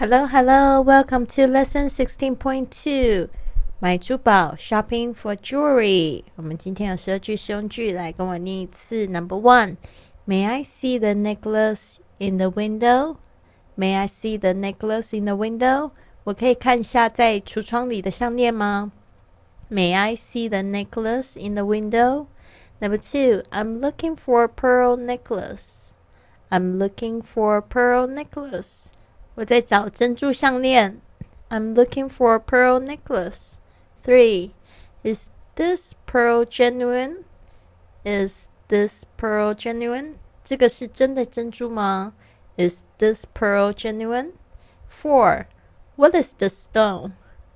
Hello, hello, welcome to lesson sixteen point two. 买珠宝 shopping for jewelry。我们今天有十二句实用句，来跟我念一次。Number one, May I see the necklace in the window? May I see the necklace in the window? 我可以看一下在橱窗里的项链吗？May I see the necklace in the window? Number two, I'm looking for a pearl necklace. I'm looking for a pearl necklace. 我在找珍珠项链。I'm looking for a pearl necklace. Three. Is this pearl genuine? Is this pearl genuine? 这个是真的珍珠吗？Is this pearl genuine? Four. What is this stone?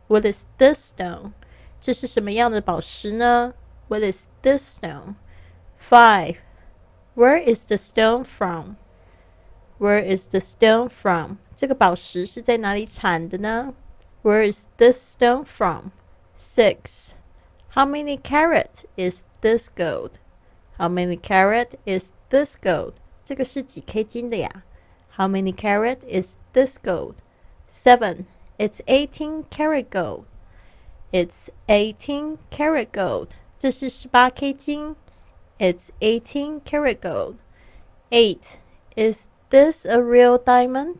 What is this stone? 这是什么样的宝石呢？What is this stone? Five. Where is the stone from? Where is the stone from? 这个宝石是在哪里产的呢？Where is this stone from? Six. How many carat is this gold? How many carat is this gold? 这个是几 K 金的呀？How many carat is this gold? Seven. It's eighteen carat gold. It's eighteen carat gold. 这是十八 K 金。It's eighteen carat gold. Eight. Is this a real diamond?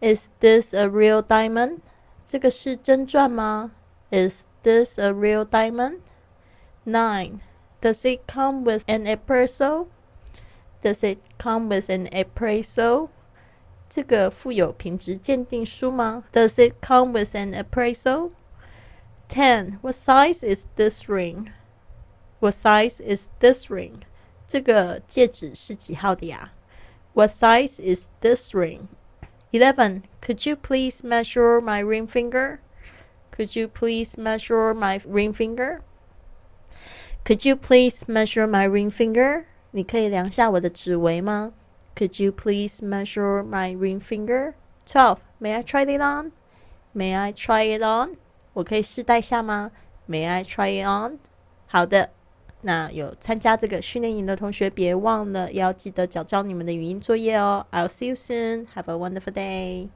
Is this a real diamond? 这个是真钻吗？Is this a real diamond? Nine. Does it come with an appraisal? Does it come with an appraisal? 这个附有品质鉴定书吗？Does it come with an appraisal? Ten. What size is this ring? What size is this ring? 这个戒指是几号的呀？What size is this ring? 11. Could you please measure my ring finger? Could you please measure my ring finger? Could you please measure my ring finger? 你可以量下我的指围吗？Could you please measure my ring finger? 12. May I try it on? May I try it on? 我可以试戴下吗？May I try it on? 好的。 那有参加这个训练营的同学，别忘了要记得交交你们的语音作业哦。I'll see you soon. Have a wonderful day.